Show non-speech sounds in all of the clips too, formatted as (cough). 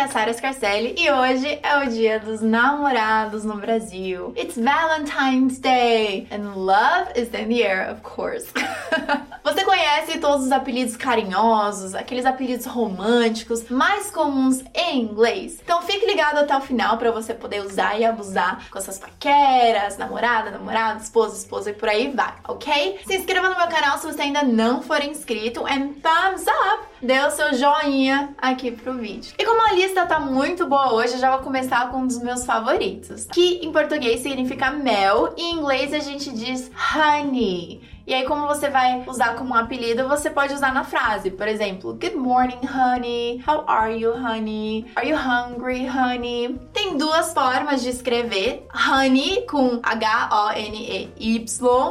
é a Sara Scarcelli e hoje é o dia dos namorados no Brasil. It's Valentine's Day and love is in the air, of course. (laughs) Você conhece todos os apelidos carinhosos, aqueles apelidos românticos mais comuns em inglês? Então fique ligado até o final para você poder usar e abusar com essas paqueras, namorada, namorado, esposa, esposa e por aí vai, ok? Se inscreva no meu canal se você ainda não for inscrito and thumbs up! Dê o seu joinha aqui pro vídeo. E como a lista tá muito boa hoje, eu já vou começar com um dos meus favoritos, que em português significa mel e em inglês a gente diz honey. E aí, como você vai usar como um apelido, você pode usar na frase. Por exemplo, Good morning, honey. How are you, honey? Are you hungry, honey? Tem duas formas de escrever. Honey com H-O-N-E-Y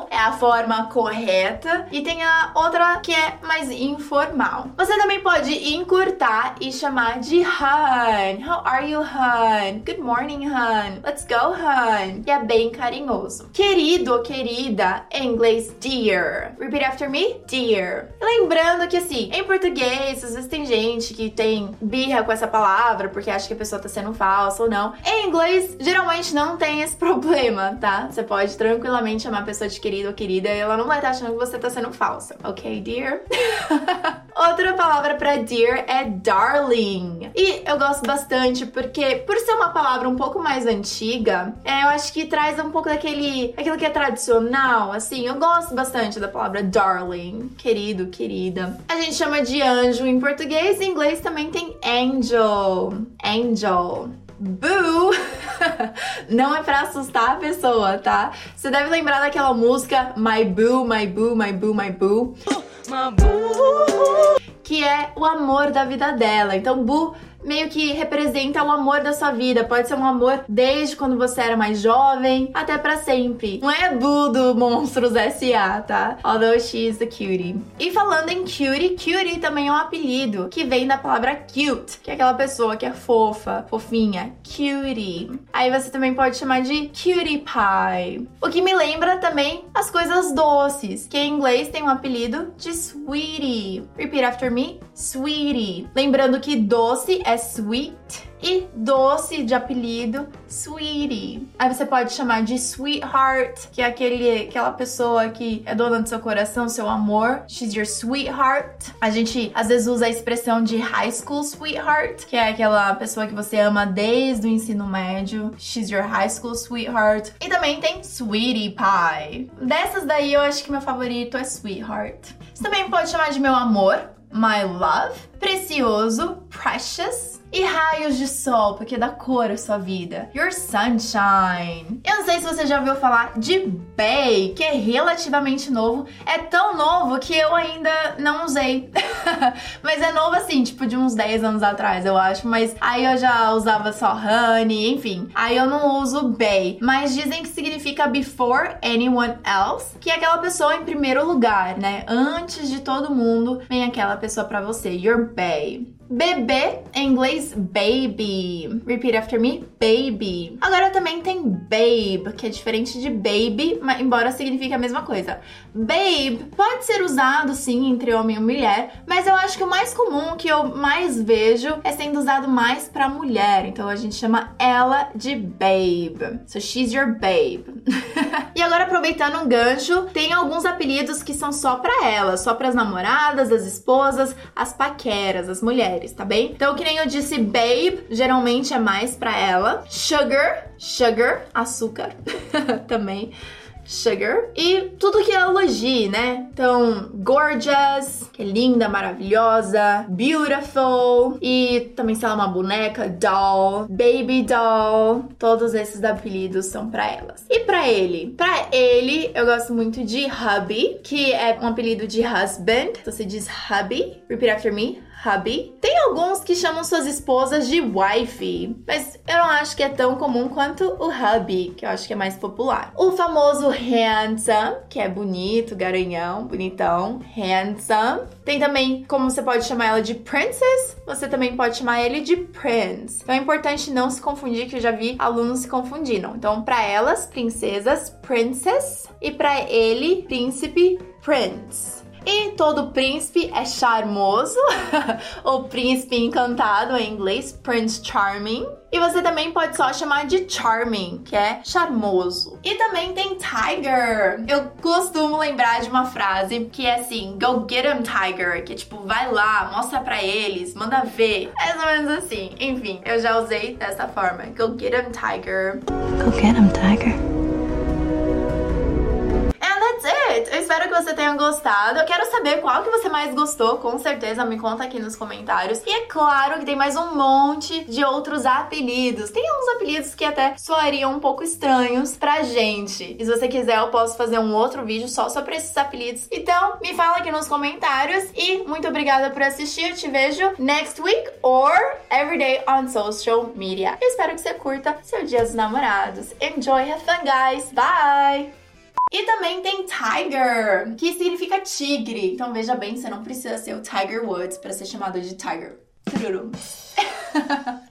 é a forma correta. E tem a outra que é mais informal. Você também pode encurtar e chamar de hun. How are you, hun? Good morning, hun. Let's go, hun. E é bem carinhoso. Querido ou querida, em inglês, dear dear. Repeat after me, dear. Lembrando que assim, em português, às vezes tem gente que tem birra com essa palavra porque acha que a pessoa tá sendo falsa ou não. Em inglês, geralmente não tem esse (laughs) problema, tá? Você pode tranquilamente chamar a pessoa de querido ou querida e ela não vai estar tá achando que você tá sendo falsa, ok, dear? (laughs) Outra palavra para dear é darling. E eu gosto bastante porque, por ser uma palavra um pouco mais antiga, é, eu acho que traz um pouco daquele. aquilo que é tradicional, assim. Eu gosto bastante da palavra darling, querido, querida. A gente chama de anjo em português, em inglês também tem angel. Angel. Boo! (laughs) Não é para assustar a pessoa, tá? Você deve lembrar daquela música My Boo, My Boo, My Boo, My Boo. Que é o amor da vida dela. Então, Boo meio que representa o amor da sua vida. Pode ser um amor desde quando você era mais jovem até para sempre. Não é Boo do Monstros S.A., tá? Although she's the cutie. E falando em cutie, cutie também é um apelido que vem da palavra cute, que é aquela pessoa que é fofa, fofinha. Cutie. Aí você também pode chamar de cutie pie. O que me lembra também as coisas doces, que em inglês tem um apelido de sweetie. Repeat after me. Sweetie. Lembrando que doce é sweet e doce de apelido, sweetie. Aí você pode chamar de sweetheart, que é aquele, aquela pessoa que é dona do seu coração, seu amor. She's your sweetheart. A gente às vezes usa a expressão de high school sweetheart, que é aquela pessoa que você ama desde o ensino médio. She's your high school sweetheart. E também tem sweetie pie. Dessas daí eu acho que meu favorito é sweetheart. Você também pode chamar de meu amor, my love, precioso, precious e raios de sol, porque dá cor à sua vida. Your sunshine. Eu não sei se você já ouviu falar de Bay, que é relativamente novo. É tão novo que eu ainda não usei. (laughs) mas é novo assim, tipo de uns 10 anos atrás, eu acho. Mas aí eu já usava só honey, enfim. Aí eu não uso Bay. Mas dizem que significa before anyone else, que é aquela pessoa em primeiro lugar, né? Antes de todo mundo, vem aquela pessoa para você. Your Bay. Bebê, em inglês, baby. Repeat after me, baby. Agora também tem babe, que é diferente de baby, mas embora signifique a mesma coisa. Babe pode ser usado sim entre homem e mulher, mas eu acho que o mais comum, que eu mais vejo, é sendo usado mais para mulher. Então a gente chama ela de babe. So she's your babe. (laughs) (laughs) e agora aproveitando um gancho, tem alguns apelidos que são só para ela, só para as namoradas, as esposas, as paqueras, as mulheres tá bem? Então, que nem eu disse, babe, geralmente é mais pra ela. Sugar, sugar, açúcar (laughs) também sugar. E tudo que é elogio, né? Então, gorgeous, que é linda, maravilhosa, beautiful, e também se ela é uma boneca, doll, baby doll, todos esses apelidos são para elas. E para ele? Para ele, eu gosto muito de hubby, que é um apelido de husband. Então você diz hubby, repeat after me, hubby. Tem alguns que chamam suas esposas de wifey, mas eu não acho que é tão comum quanto o hubby, que eu acho que é mais popular. O famoso handsome, que é bonito, garanhão, bonitão, handsome. Tem também como você pode chamar ela de princess, você também pode chamar ele de prince. Então é importante não se confundir, que eu já vi alunos se confundindo. Então, para elas, princesas, princess, e para ele, príncipe, prince. E todo príncipe é charmoso, (laughs) ou príncipe encantado em inglês, Prince Charming. E você também pode só chamar de charming, que é charmoso. E também tem tiger. Eu costumo lembrar de uma frase que é assim: Go get him, tiger. Que é tipo, vai lá, mostra pra eles, manda ver. Mais ou menos assim. Enfim, eu já usei dessa forma: Go get him, tiger. Go get him, tiger. Você tenha gostado. Eu quero saber qual que você mais gostou, com certeza me conta aqui nos comentários. E é claro que tem mais um monte de outros apelidos. Tem uns apelidos que até soariam um pouco estranhos pra gente. E se você quiser, eu posso fazer um outro vídeo só sobre esses apelidos. Então, me fala aqui nos comentários. E muito obrigada por assistir. Eu te vejo next week or every day on social media. Eu espero que você curta seu Dia dos Namorados. Enjoy, have fun, guys. Bye! E também tem Tiger, que significa tigre. Então veja bem, você não precisa ser o Tiger Woods para ser chamado de Tiger. (laughs)